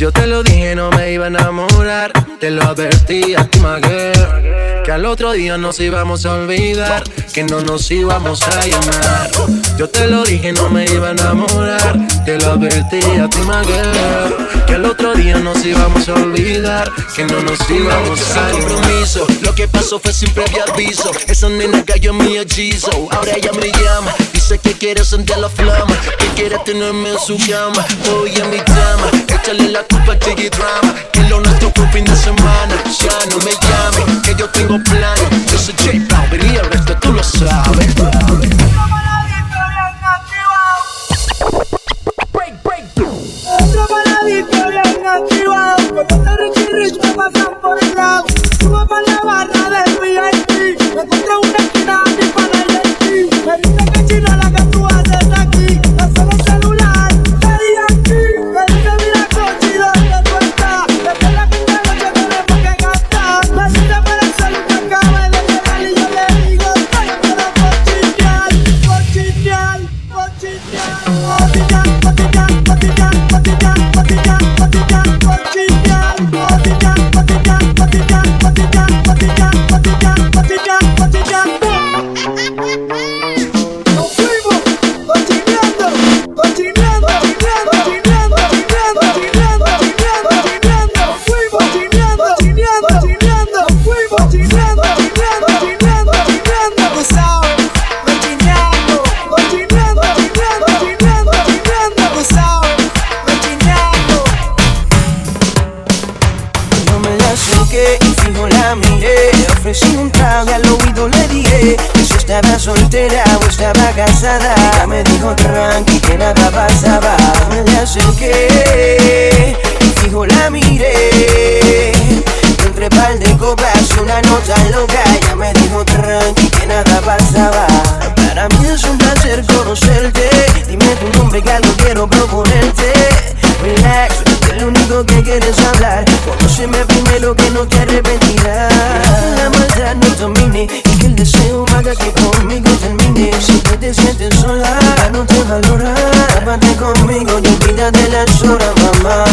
Yo te lo dije, no me iba a enamorar. Te lo advertí a ti, girl. Que al otro día nos íbamos a olvidar. Que no nos íbamos a llamar. Yo te lo dije, no me iba a enamorar. Te lo advertí a ti, girl. Que al otro día nos íbamos a olvidar. Que no nos íbamos a llamar. compromiso. Lo que pasó fue sin previo aviso. Esa nena cayó mi hechizo. Ahora ella me llama. Dice que quiere sentir la flama. Que quiere tenerme en su cama. Hoy en mi cama. Échale la culpa al drama. Que lo nuestro fue un fin de semana. Ya no me llames, que yo tengo planes. Yo soy J Balvin y el resto tú lo sabes. Break, break, la disco bien activado Con este Richie Rich me pasan por el lado Subo para la barra del VIP Put you down, put it down, put it down. Ofrecí un trago al oído le dije Que si estaba soltera o estaba casada Ella me dijo tranqui que nada pasaba. Me acerqué y fijo la miré. Entre par de copas y una nota loca. Ella me dijo tranqui que nada pasaba. Para mí es un placer conocerte. Dime tu nombre que quiero proponerte. Relax, lo único que quieres hablar. Conóceme primero que no te arrepentirás. La maldad no domine y que el deseo haga que conmigo termine. Si tú te sientes sola, no te valora Tápate conmigo y olvídate las horas, mamá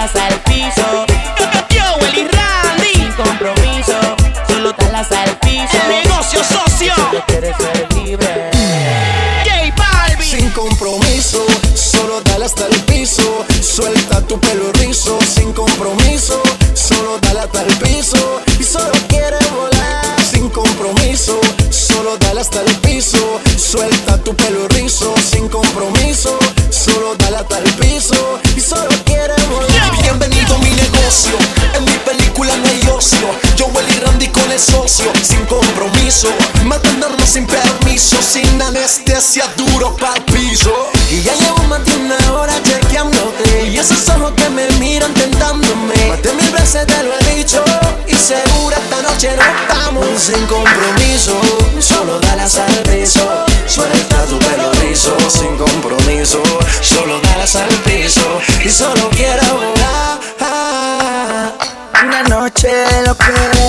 la sala. una anestesia duro pa'l piso. Y ya llevo más de una hora chequeándote. Y esos ojos que me miran tentándome. Más de mil veces te lo he dicho. Y segura esta noche no estamos sin compromiso. Solo dalas al piso. Suelta tu pelo rizo sin compromiso. Solo dalas al piso. Y solo quiero volar. Una noche de locura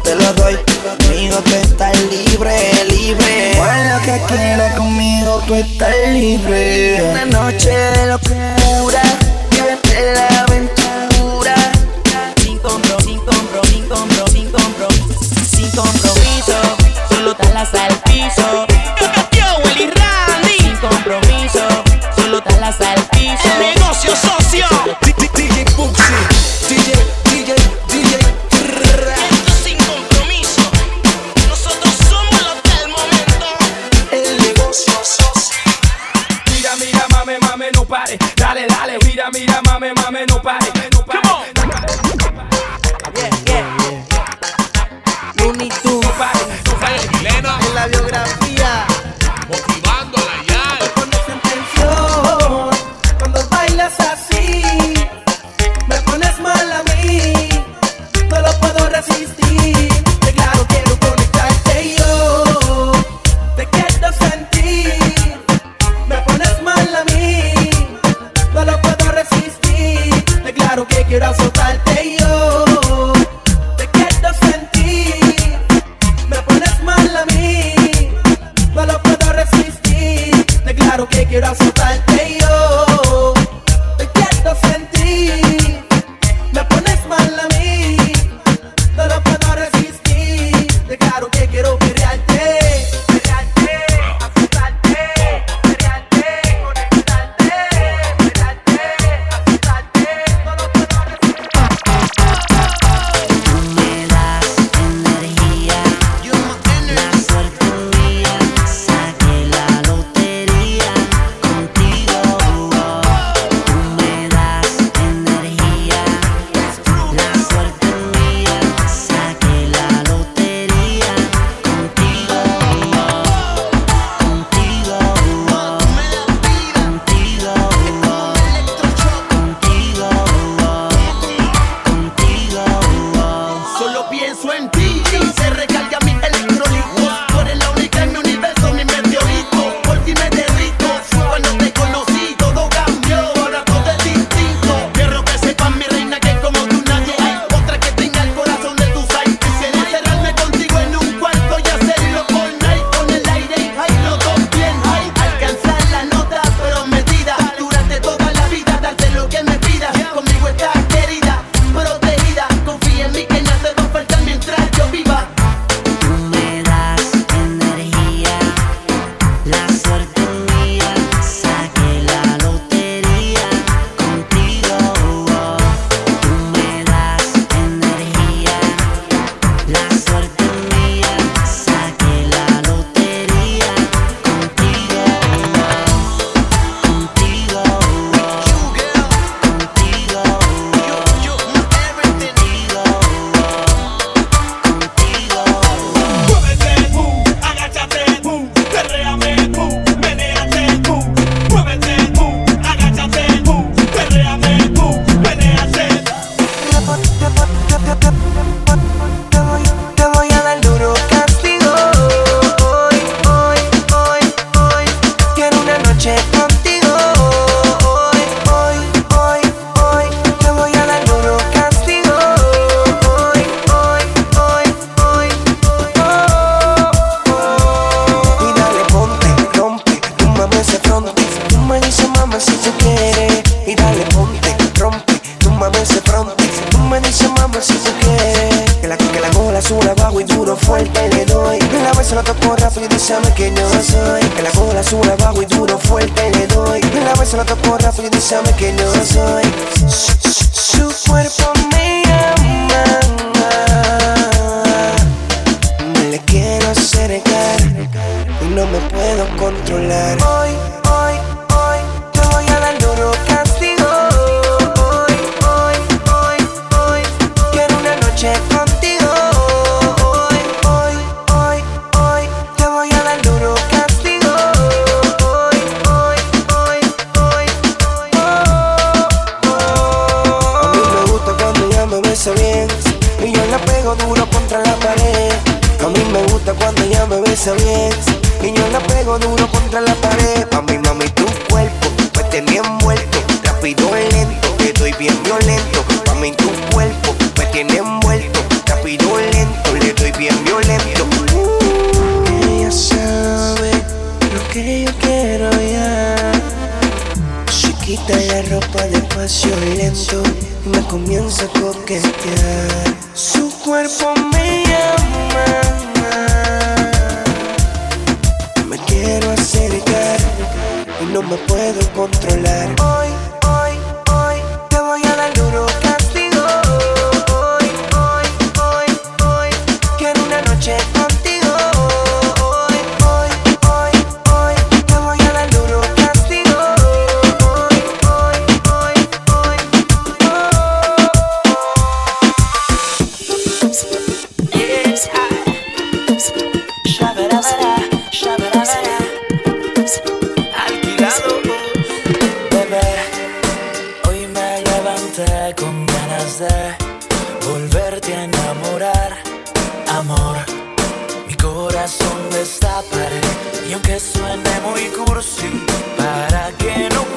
te lo doy. Conmigo tú estás libre, libre. Para lo que quieras conmigo tú estás libre. Una noche lo que Bajo rápido y sabe que yo no soy. Que la bola sube abajo y duro fuerte le doy. La vez la toco rápido y sabe que yo no soy. Su, cuerpo me llama Me le quiero acercar Y no me puedo controlar. Y yo la pego duro contra la pared. A mí me gusta cuando ella me besa bien. Y yo la pego duro contra la pared. Pa' mí, mami, tu cuerpo me tenía envuelto. Rápido, lento, te doy bien violento. Pa' mí tu cuerpo me tiene envuelto. Rápido, lento, le doy bien violento. Ella sabe lo que yo quiero quita la ropa despacio y lento y me comienza a coquetear. Su cuerpo me llama, me quiero acercar y no me puedo controlar. Hoy dónde esta pared y aunque suene muy cursi para que no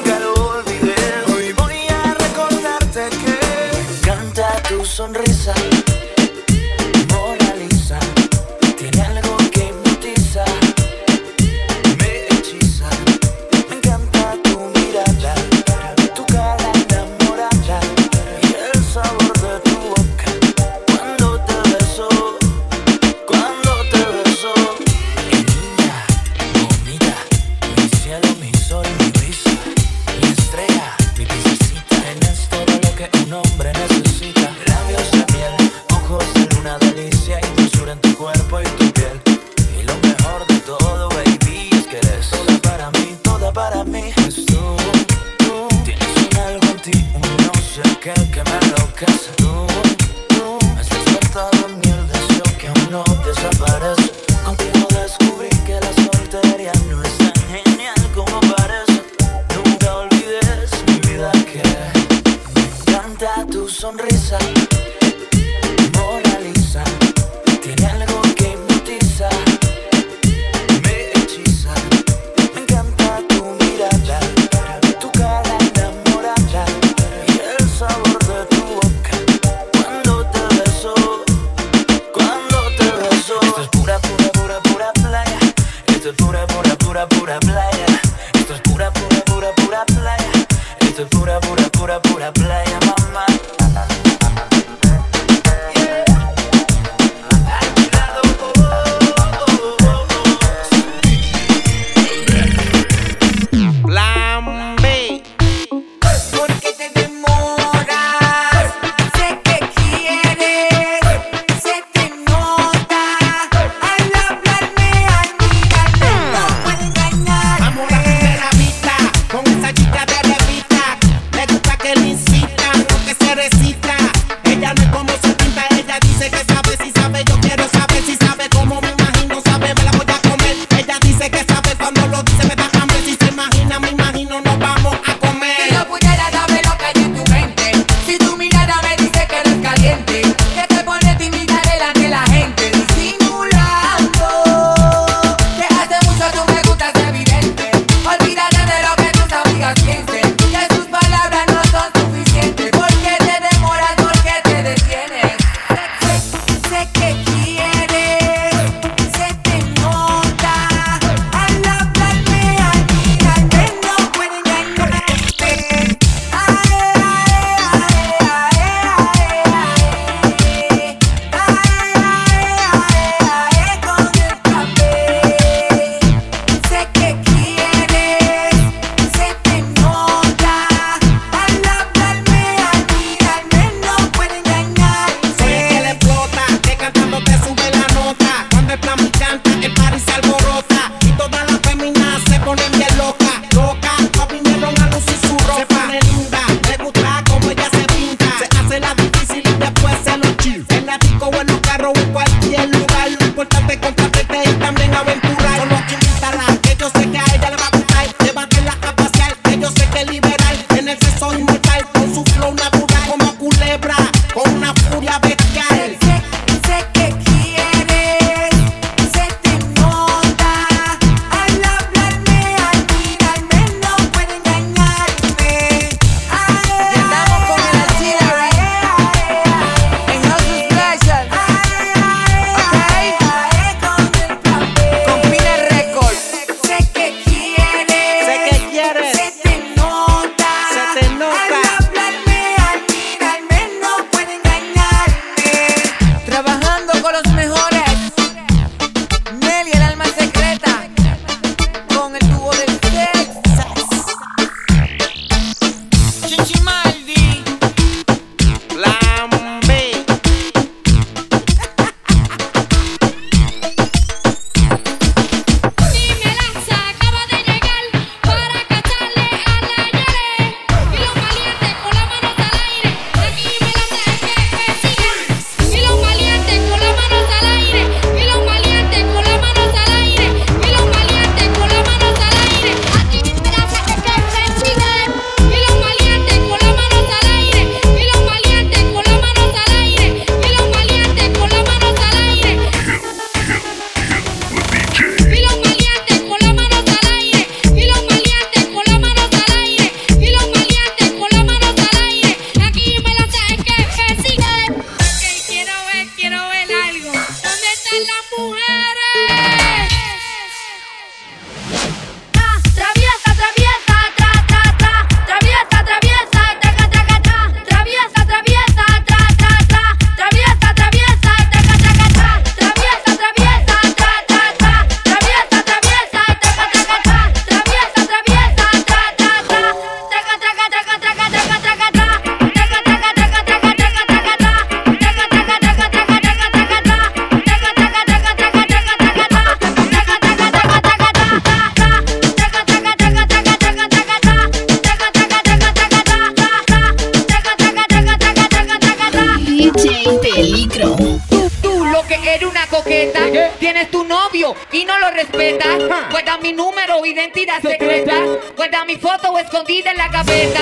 Tienes tu novio y no lo respetas. Guarda mi número, identidad secreta. Guarda mi foto escondida en la gaveta.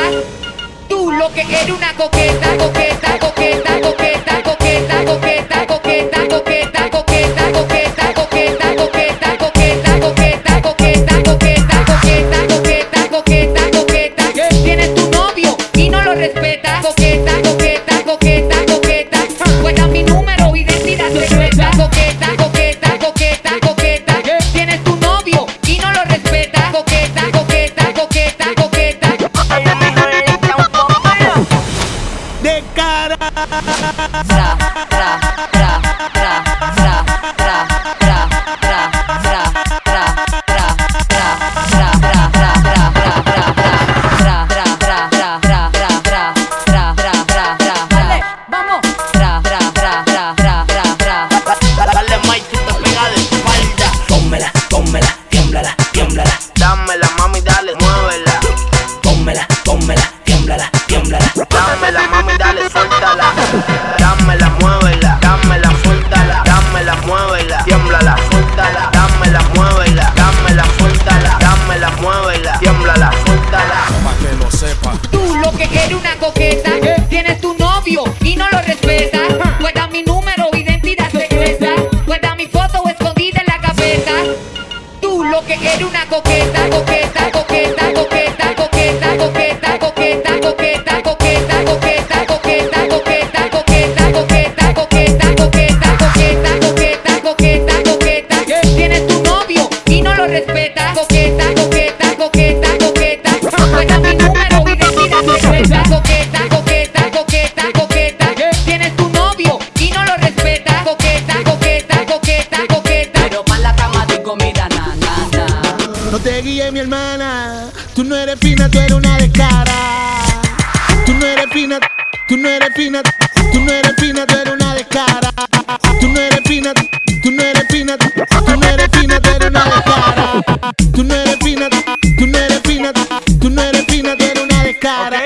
Tú, lo que eres una coqueta, coqueta, coqueta, coqueta, coqueta, coqueta, bra, bra, bra, bra, bra, bra. Tiémblala, suéltala. Pa' que lo sepa. Tú lo que eres una coqueta, tienes tu novio y no lo respetas. Guarda mi número, identidad secreta. Guarda mi foto escondida en la gaveta. Tú lo que eres una coqueta, coqueta, coqueta, Guíes, mi hermana. Tú no eres fina, tú eres una descara. Tú no eres fina, tú no eres fina, tú no eres fina, tú eres una descara. Tú no eres fina, tú no eres fina, tú no eres fina, tú eres una descara. Tú no eres fina, tú no eres fina, tú no eres fina, tú eres una descara.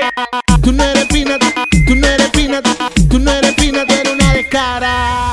Tú no eres fina, tú no eres fina, tú no eres fina, tú eres una descara.